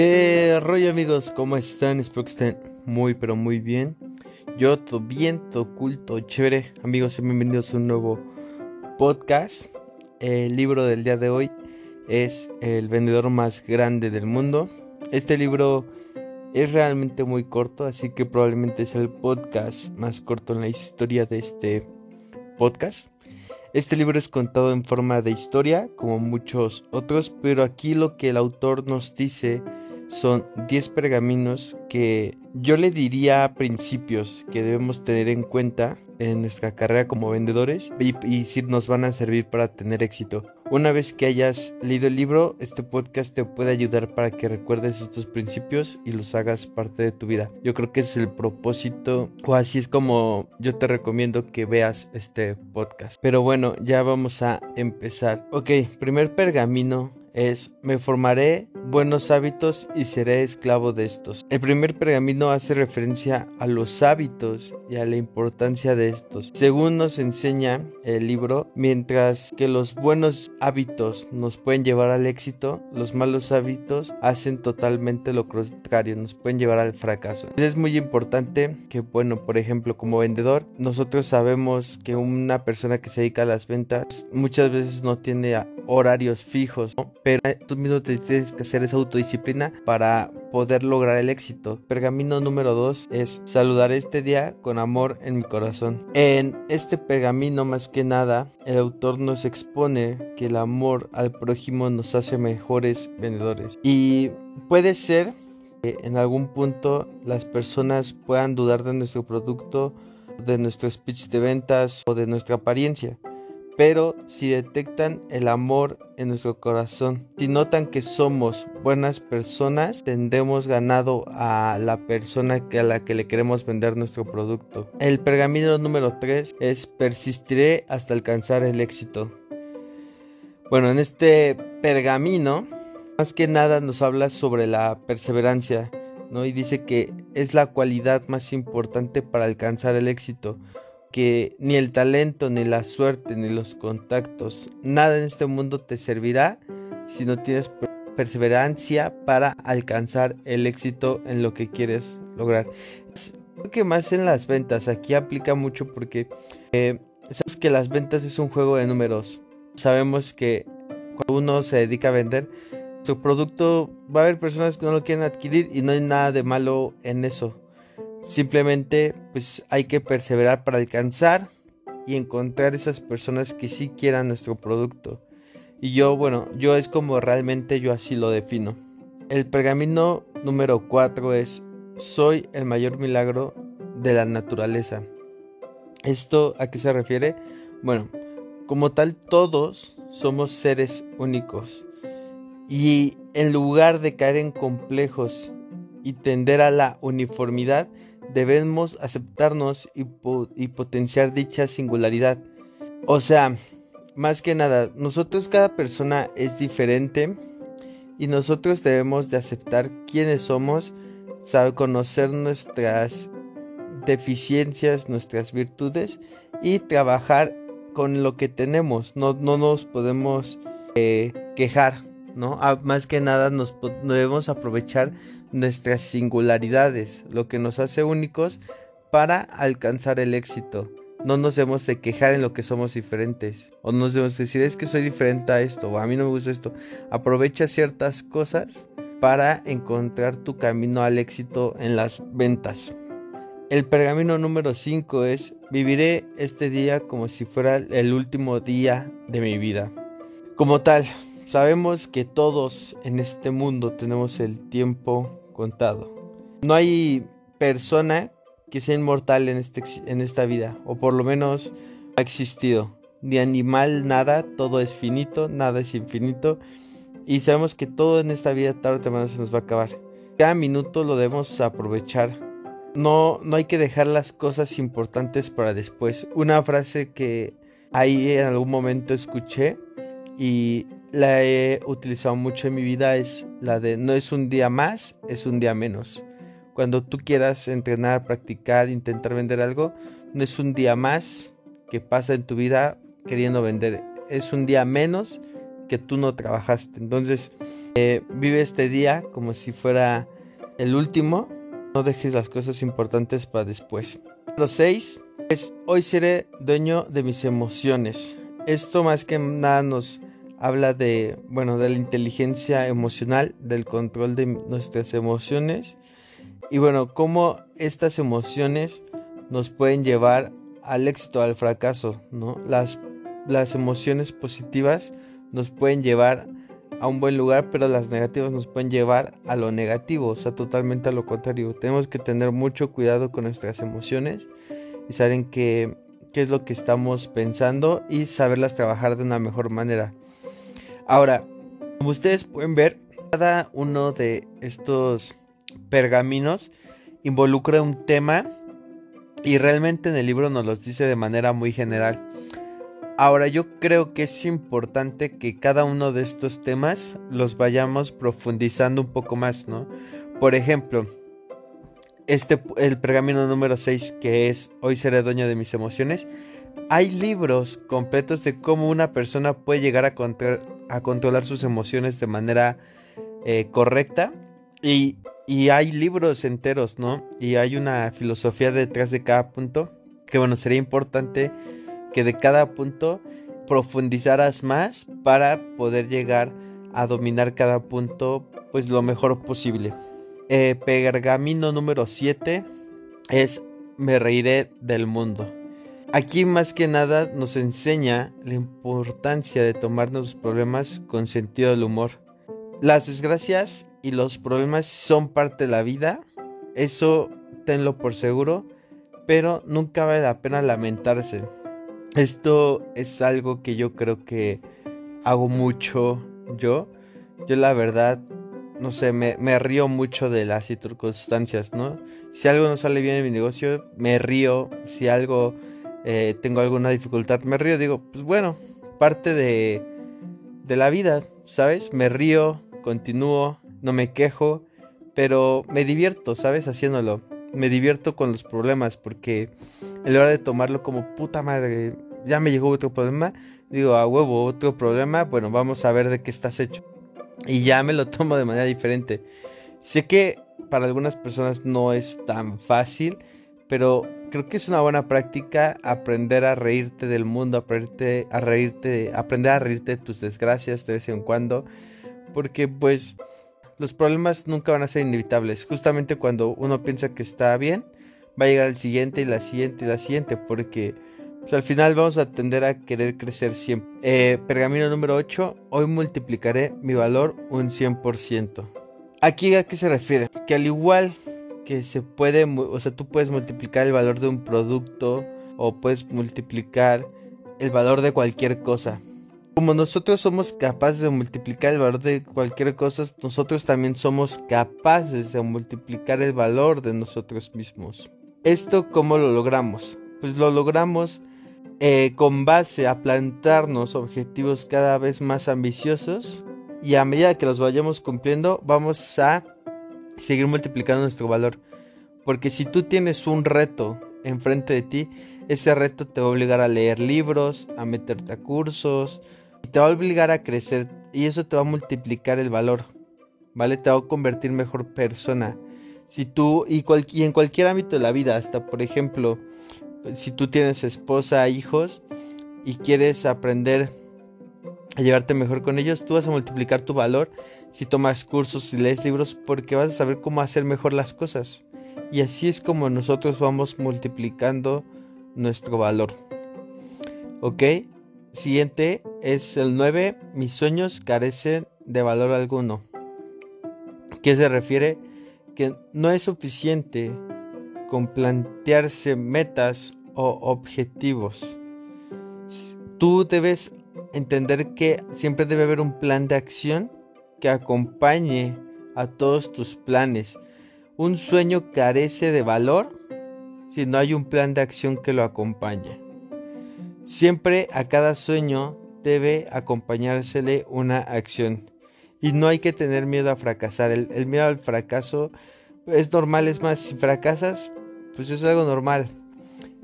¿Qué rollo amigos? ¿Cómo están? Espero que estén muy pero muy bien. Yo todo bien, todo culto, chévere. Amigos, bienvenidos a un nuevo podcast. El libro del día de hoy es El vendedor más grande del mundo. Este libro es realmente muy corto, así que probablemente es el podcast más corto en la historia de este podcast. Este libro es contado en forma de historia, como muchos otros, pero aquí lo que el autor nos dice son 10 pergaminos que yo le diría principios que debemos tener en cuenta en nuestra carrera como vendedores y, y si nos van a servir para tener éxito. Una vez que hayas leído el libro, este podcast te puede ayudar para que recuerdes estos principios y los hagas parte de tu vida. Yo creo que es el propósito o así es como yo te recomiendo que veas este podcast. Pero bueno, ya vamos a empezar. Ok, primer pergamino es me formaré buenos hábitos y seré esclavo de estos. El primer pergamino hace referencia a los hábitos y a la importancia de estos. Según nos enseña el libro, mientras que los buenos hábitos nos pueden llevar al éxito, los malos hábitos hacen totalmente lo contrario, nos pueden llevar al fracaso. Es muy importante que, bueno, por ejemplo, como vendedor, nosotros sabemos que una persona que se dedica a las ventas muchas veces no tiene horarios fijos, pero tú mismo te tienes que hacer esa autodisciplina para poder lograr el éxito. Pergamino número 2 es saludar este día con amor en mi corazón. En este pergamino más que nada, el autor nos expone que el amor al prójimo nos hace mejores vendedores. Y puede ser que en algún punto las personas puedan dudar de nuestro producto, de nuestro speech de ventas o de nuestra apariencia pero si detectan el amor en nuestro corazón, si notan que somos buenas personas, tendremos ganado a la persona a la que le queremos vender nuestro producto. El pergamino número 3 es persistiré hasta alcanzar el éxito. Bueno, en este pergamino, más que nada nos habla sobre la perseverancia, ¿no? Y dice que es la cualidad más importante para alcanzar el éxito que ni el talento, ni la suerte, ni los contactos, nada en este mundo te servirá si no tienes perseverancia para alcanzar el éxito en lo que quieres lograr. Creo que más en las ventas, aquí aplica mucho porque eh, sabemos que las ventas es un juego de números. Sabemos que cuando uno se dedica a vender, su producto va a haber personas que no lo quieren adquirir y no hay nada de malo en eso. Simplemente pues hay que perseverar para alcanzar y encontrar esas personas que sí quieran nuestro producto. Y yo, bueno, yo es como realmente yo así lo defino. El pergamino número 4 es soy el mayor milagro de la naturaleza. ¿Esto a qué se refiere? Bueno, como tal todos somos seres únicos. Y en lugar de caer en complejos y tender a la uniformidad, debemos aceptarnos y, potenciar dicha singularidad. O sea, más que nada, nosotros cada persona es diferente y nosotros debemos de aceptar quiénes somos, saber conocer nuestras deficiencias, nuestras virtudes y trabajar con lo que tenemos. No, no nos podemos eh, quejar, ¿no? Ah, más que nada nos debemos aprovechar nuestras singularidades, lo que nos hace únicos para alcanzar el éxito. No nos debemos de quejar en lo que somos diferentes. O nos debemos decir es que soy diferente a esto. O a mí no me gusta esto. Aprovecha ciertas cosas para encontrar tu camino al éxito en las ventas. El pergamino número 5 es viviré este día como si fuera el último día de mi vida. Como tal, sabemos que todos en este mundo tenemos el tiempo contado. No hay persona que sea inmortal en, este, en esta vida, o por lo menos ha existido. Ni animal, nada, todo es finito, nada es infinito. Y sabemos que todo en esta vida tarde o temprano se nos va a acabar. Cada minuto lo debemos aprovechar. No, no hay que dejar las cosas importantes para después. Una frase que ahí en algún momento escuché y la he utilizado mucho en mi vida es la de no es un día más, es un día menos. Cuando tú quieras entrenar, practicar, intentar vender algo, no es un día más que pasa en tu vida queriendo vender, es un día menos que tú no trabajaste. Entonces, Eh, vive este día como si fuera el último. No dejes las cosas importantes para después. Número 6 es hoy seré dueño de mis emociones. Esto más que nada nos habla de, bueno, de la inteligencia emocional, del control de nuestras emociones y bueno, cómo estas emociones nos pueden llevar al éxito, al fracaso, ¿no? Las, las emociones positivas nos pueden llevar a un buen lugar, pero las negativas nos pueden llevar a lo negativo, o sea, totalmente a lo contrario. Tenemos que tener mucho cuidado con nuestras emociones y saber qué, qué es lo que estamos pensando y saberlas trabajar de una mejor manera. Ahora, como ustedes pueden ver, cada uno de estos pergaminos involucra un tema y realmente en el libro nos los dice de manera muy general. Ahora yo creo que es importante que cada uno de estos temas los vayamos profundizando un poco más, ¿no? Por ejemplo, este el pergamino número 6 que es Hoy seré dueño de mis emociones. Hay libros completos de cómo una persona puede llegar a, controlar sus emociones de manera eh, correcta. Y, y, hay libros enteros, ¿no? Y hay una filosofía detrás de cada punto. Que bueno, sería importante que de cada punto profundizaras más para poder llegar a dominar cada punto pues lo mejor posible. Eh, pergamino número 7 es Me reiré del mundo. Aquí más que nada nos enseña la importancia de tomarnos los problemas con sentido del humor. Las desgracias y los problemas son parte de la vida, eso tenlo por seguro, pero nunca vale la pena lamentarse. Esto es algo que yo creo que hago mucho yo. Yo la verdad, no sé, me, me río mucho de las circunstancias, ¿no? Si algo no sale bien en mi negocio, me río. Si algo eh, tengo alguna dificultad, me río, digo, pues bueno, parte de, de la vida, ¿sabes? Me río, continúo, no me quejo, pero me divierto, ¿sabes? Haciéndolo. Me divierto con los problemas porque en lugar de tomarlo como puta madre, ya me llegó otro problema, digo, a huevo, otro problema, bueno, vamos a ver de qué estás hecho. Y ya me lo tomo de manera diferente. Sé que para algunas personas no es tan fácil, pero creo que es una buena práctica aprender a reírte del mundo, aprender a reírte, aprender a reírte de tus desgracias de vez en cuando, porque pues los problemas nunca van a ser inevitables. Justamente cuando uno piensa que está bien, va a llegar el siguiente y la siguiente y la siguiente, porque pues, al final vamos a tender a querer crecer siempre. Eh, pergamino número 8, hoy multiplicaré mi valor un 100%. Aquí a qué se refiere? Que al igual que se puede, o sea, tú puedes multiplicar el valor de un producto o puedes multiplicar el valor de cualquier cosa. Como nosotros somos capaces de multiplicar el valor de cualquier cosa, nosotros también somos capaces de multiplicar el valor de nosotros mismos. ¿Esto cómo lo logramos? Pues lo logramos eh, con base a plantarnos objetivos cada vez más ambiciosos y a medida que los vayamos cumpliendo vamos a seguir multiplicando nuestro valor. Porque si tú tienes un reto enfrente de ti, ese reto te va a obligar a leer libros, a meterte a cursos, y te va a obligar a crecer y eso te va a multiplicar el valor, ¿vale? Te va a convertir mejor persona. Si tú, y, y en cualquier ámbito de la vida, hasta por ejemplo, si tú tienes esposa, hijos y quieres aprender a llevarte mejor con ellos, tú vas a multiplicar tu valor si tomas cursos y lees libros porque vas a saber cómo hacer mejor las cosas. Y así es como nosotros vamos multiplicando nuestro valor. ¿Ok? Siguiente es el 9. Mis sueños carecen de valor alguno. ¿Qué se refiere? Que no es suficiente con plantearse metas o objetivos. Tú debes entender que siempre debe haber un plan de acción que acompañe a todos tus planes. Un sueño carece de valor si no hay un plan de acción que lo acompañe. Siempre a cada sueño debe acompañársele una acción. Y no hay que tener miedo a fracasar. El, el, miedo al fracaso es normal. Es más, si fracasas, pues es algo normal.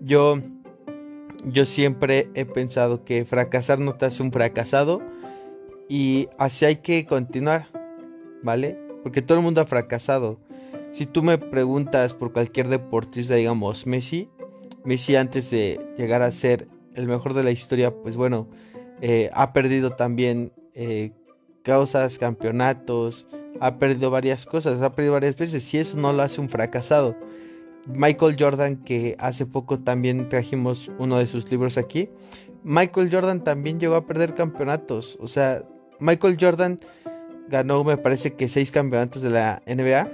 Yo yo siempre he pensado que fracasar no te hace un fracasado y así hay que continuar. ¿vale? Porque todo el mundo ha fracasado. Si tú me preguntas por cualquier deportista, digamos Messi, Messi antes de llegar a ser el mejor de la historia, pues bueno, eh, ha perdido también eh, causas, campeonatos, ha perdido varias cosas, ha perdido varias veces y eso no lo hace un fracasado. Michael Jordan, que hace poco también trajimos uno de sus libros aquí, Michael Jordan también llegó a perder campeonatos. O sea, Michael Jordan ganó, me parece que seis campeonatos de la NBA.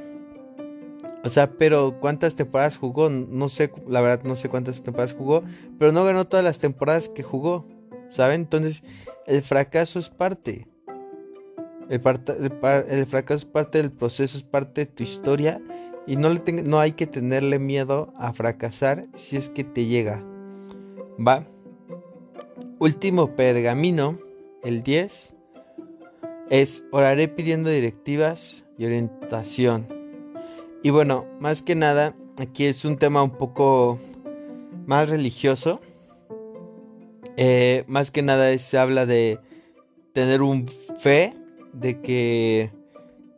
O sea, pero ¿cuántas temporadas jugó? No sé, la verdad no sé cuántas temporadas jugó, pero no ganó todas las temporadas que jugó, ¿saben? Entonces, el fracaso es parte. El, fracaso es parte del proceso, es parte de tu historia y no, le no hay que tenerle miedo a fracasar si es que te llega. ¿Va? Último pergamino, el 10, es oraré pidiendo directivas y orientación. Y bueno, más que nada, aquí es un tema un poco más religioso. Eh, más que nada se habla de tener un fe, de que,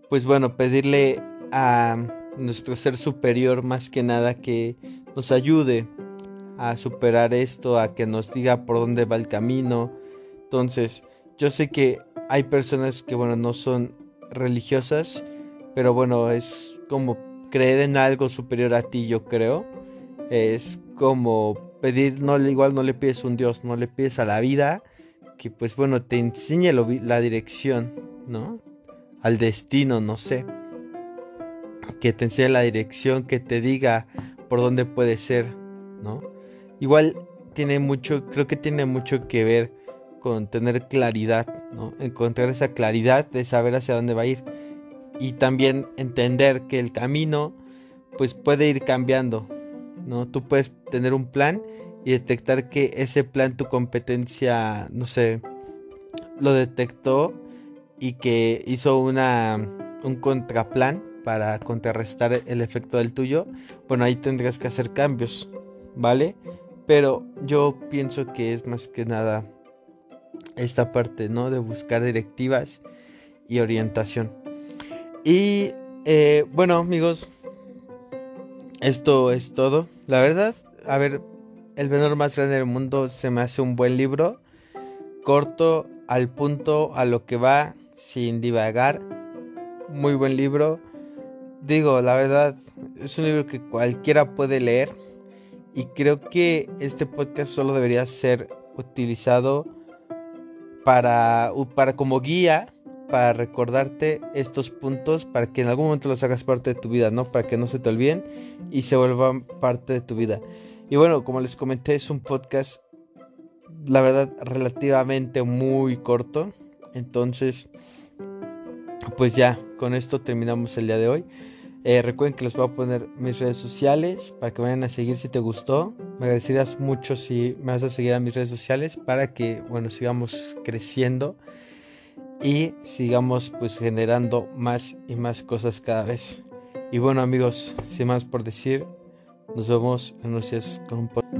pues bueno, pedirle a nuestro ser superior más que nada que nos ayude a superar esto, a que nos diga por dónde va el camino. Entonces, yo sé que hay personas que, bueno, no son religiosas, pero bueno, es como creer en algo superior a ti, yo creo. Es como pedir, no, igual no le pides un Dios, no le pides a la vida, que pues bueno, te enseñe la dirección, ¿no? Al destino, no sé. Que te enseñe la dirección, que te diga por dónde puede ser, ¿no? Igual tiene mucho, creo que tiene mucho que ver con tener claridad, ¿no? Encontrar esa claridad de saber hacia dónde va a ir. Y también entender que el camino, pues puede ir cambiando, ¿no? Tú puedes tener un plan y detectar que ese plan, tu competencia, no sé, lo detectó y que hizo una, un contraplan para contrarrestar el efecto del tuyo, bueno, ahí tendrás que hacer cambios, ¿vale? Pero yo pienso que es más que nada esta parte, ¿no? De buscar directivas y orientación. Y eh, bueno, amigos, esto es todo. La verdad, a ver, El menor más grande del mundo se me hace un buen libro. Corto, al punto, a lo que va, sin divagar. Muy buen libro. Digo, la verdad, es un libro que cualquiera puede leer y creo que este podcast solo debería ser utilizado para, para como guía para recordarte estos puntos para que en algún momento los hagas parte de tu vida, ¿no? Para que no se te olviden y se vuelvan parte de tu vida. Y bueno, como les comenté, es un podcast, la verdad, relativamente muy corto. Entonces, pues ya, con esto terminamos el día de hoy. Eh, recuerden que les voy a poner mis redes sociales para que vayan a seguir si te gustó. Me agradecerías mucho si me vas a seguir a mis redes sociales para que, bueno, sigamos creciendo y sigamos pues generando más y más cosas cada vez. Y bueno amigos, sin más por decir, nos vemos en unos días con un podcast.